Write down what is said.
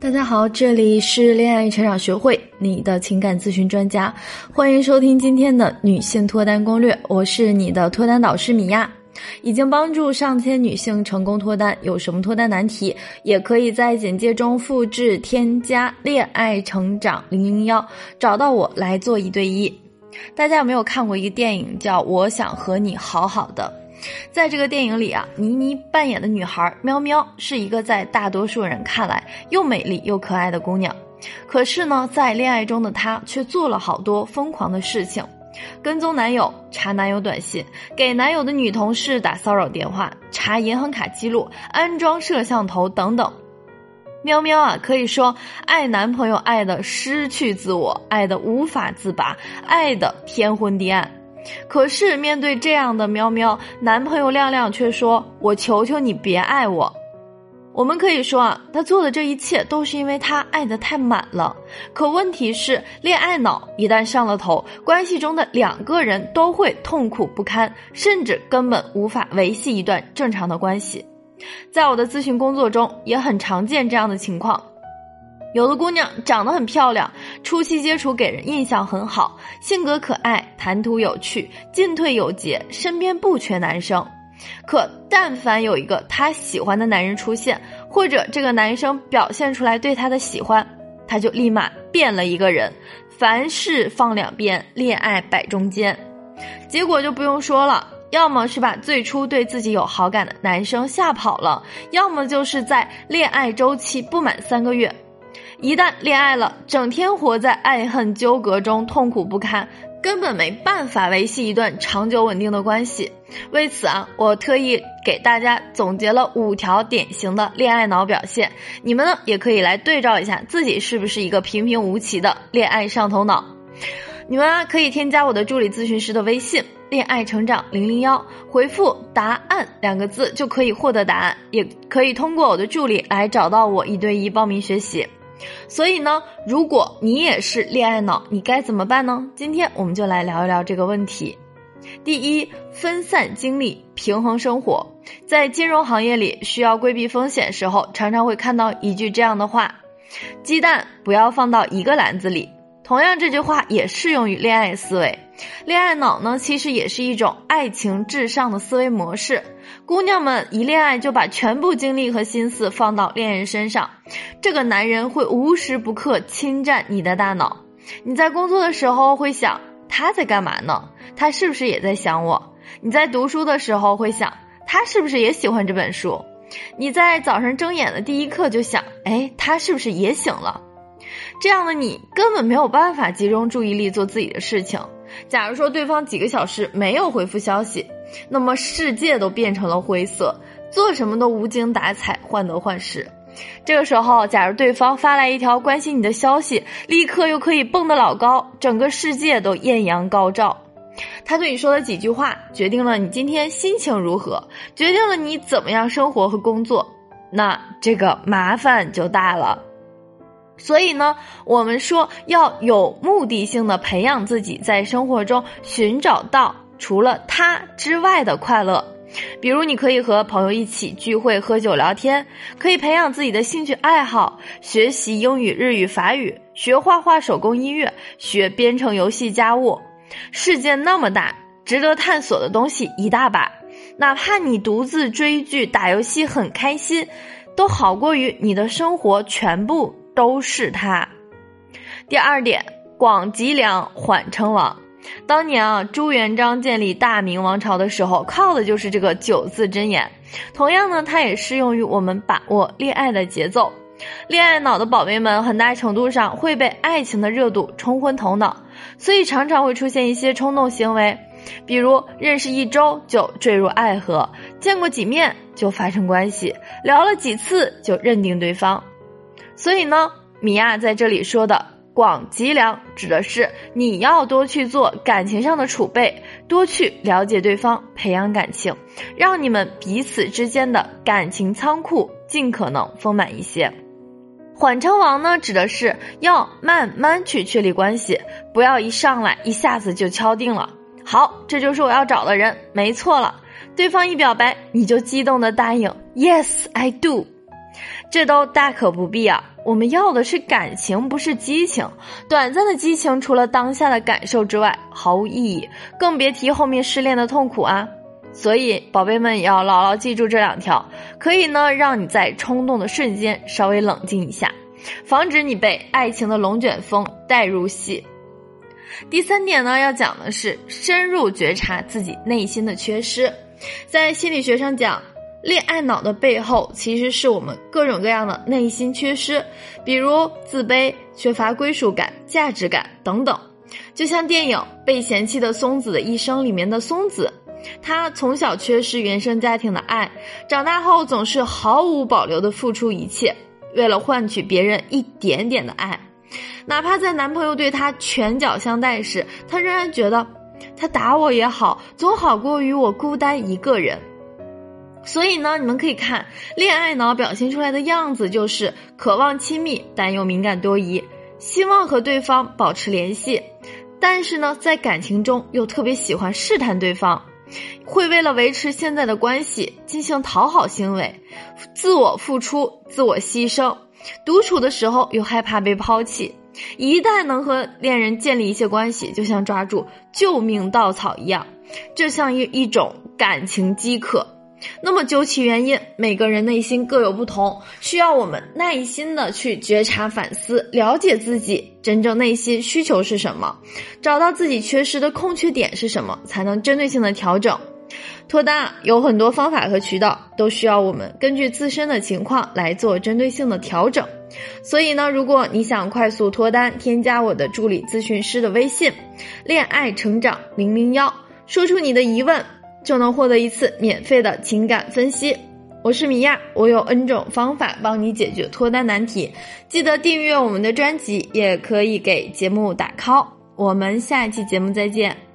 大家好，这里是恋爱成长学会，你的情感咨询专家，欢迎收听今天的女性脱单攻略。我是你的脱单导师米娅，已经帮助上千女性成功脱单。有什么脱单难题，也可以在简介中复制添加“恋爱成长零零幺”，找到我来做一对一。大家有没有看过一个电影叫《我想和你好好的》？在这个电影里啊，倪妮扮演的女孩喵喵是一个在大多数人看来又美丽又可爱的姑娘，可是呢，在恋爱中的她却做了好多疯狂的事情：跟踪男友、查男友短信、给男友的女同事打骚扰电话、查银行卡记录、安装摄像头等等。喵喵啊，可以说爱男朋友爱的失去自我，爱的无法自拔，爱的天昏地暗。可是面对这样的喵喵，男朋友亮亮却说：“我求求你别爱我。”我们可以说啊，他做的这一切都是因为他爱的太满了。可问题是，恋爱脑一旦上了头，关系中的两个人都会痛苦不堪，甚至根本无法维系一段正常的关系。在我的咨询工作中，也很常见这样的情况。有的姑娘长得很漂亮，初期接触给人印象很好，性格可爱，谈吐有趣，进退有节，身边不缺男生。可但凡有一个她喜欢的男人出现，或者这个男生表现出来对她的喜欢，她就立马变了一个人，凡事放两边，恋爱摆中间。结果就不用说了，要么是把最初对自己有好感的男生吓跑了，要么就是在恋爱周期不满三个月。一旦恋爱了，整天活在爱恨纠葛中，痛苦不堪，根本没办法维系一段长久稳定的关系。为此啊，我特意给大家总结了五条典型的恋爱脑表现，你们呢也可以来对照一下自己是不是一个平平无奇的恋爱上头脑。你们啊可以添加我的助理咨询师的微信“恋爱成长零零幺”，回复“答案”两个字就可以获得答案，也可以通过我的助理来找到我一对一报名学习。所以呢，如果你也是恋爱脑，你该怎么办呢？今天我们就来聊一聊这个问题。第一，分散精力，平衡生活。在金融行业里，需要规避风险时候，常常会看到一句这样的话：“鸡蛋不要放到一个篮子里。”同样，这句话也适用于恋爱思维。恋爱脑呢，其实也是一种爱情至上的思维模式。姑娘们一恋爱就把全部精力和心思放到恋人身上，这个男人会无时不刻侵占你的大脑。你在工作的时候会想他在干嘛呢？他是不是也在想我？你在读书的时候会想他是不是也喜欢这本书？你在早上睁眼的第一刻就想，哎，他是不是也醒了？这样的你根本没有办法集中注意力做自己的事情。假如说对方几个小时没有回复消息。那么世界都变成了灰色，做什么都无精打采、患得患失。这个时候，假如对方发来一条关心你的消息，立刻又可以蹦得老高，整个世界都艳阳高照。他对你说的几句话，决定了你今天心情如何，决定了你怎么样生活和工作。那这个麻烦就大了。所以呢，我们说要有目的性的培养自己，在生活中寻找到。除了他之外的快乐，比如你可以和朋友一起聚会、喝酒、聊天，可以培养自己的兴趣爱好，学习英语、日语、法语，学画画、手工音乐，学编程、游戏、家务。世界那么大，值得探索的东西一大把。哪怕你独自追剧、打游戏很开心，都好过于你的生活全部都是他。第二点，广积粮，缓称王。当年啊，朱元璋建立大明王朝的时候，靠的就是这个九字真言。同样呢，它也适用于我们把握恋爱的节奏。恋爱脑的宝贝们，很大程度上会被爱情的热度冲昏头脑，所以常常会出现一些冲动行为，比如认识一周就坠入爱河，见过几面就发生关系，聊了几次就认定对方。所以呢，米娅在这里说的。广积粮指的是你要多去做感情上的储备，多去了解对方，培养感情，让你们彼此之间的感情仓库尽可能丰满一些。缓称王呢，指的是要慢慢去确立关系，不要一上来一下子就敲定了。好，这就是我要找的人，没错了。对方一表白，你就激动的答应，Yes I do。这都大可不必啊！我们要的是感情，不是激情。短暂的激情，除了当下的感受之外，毫无意义，更别提后面失恋的痛苦啊！所以，宝贝们也要牢牢记住这两条，可以呢让你在冲动的瞬间稍微冷静一下，防止你被爱情的龙卷风带入戏。第三点呢，要讲的是深入觉察自己内心的缺失，在心理学上讲。恋爱脑的背后，其实是我们各种各样的内心缺失，比如自卑、缺乏归属感、价值感等等。就像电影《被嫌弃的松子的一生》里面的松子，他从小缺失原生家庭的爱，长大后总是毫无保留的付出一切，为了换取别人一点点的爱，哪怕在男朋友对她拳脚相待时，她仍然觉得他打我也好，总好过于我孤单一个人。所以呢，你们可以看恋爱脑表现出来的样子，就是渴望亲密，但又敏感多疑，希望和对方保持联系，但是呢，在感情中又特别喜欢试探对方，会为了维持现在的关系进行讨好行为，自我付出、自我牺牲，独处的时候又害怕被抛弃，一旦能和恋人建立一些关系，就像抓住救命稻草一样，这像一一种感情饥渴。那么究其原因，每个人内心各有不同，需要我们耐心的去觉察、反思，了解自己真正内心需求是什么，找到自己缺失的空缺点是什么，才能针对性的调整。脱单有很多方法和渠道，都需要我们根据自身的情况来做针对性的调整。所以呢，如果你想快速脱单，添加我的助理咨询师的微信“恋爱成长零零幺”，说出你的疑问。就能获得一次免费的情感分析。我是米娅，我有 N 种方法帮你解决脱单难题。记得订阅我们的专辑，也可以给节目打 call。我们下一期节目再见。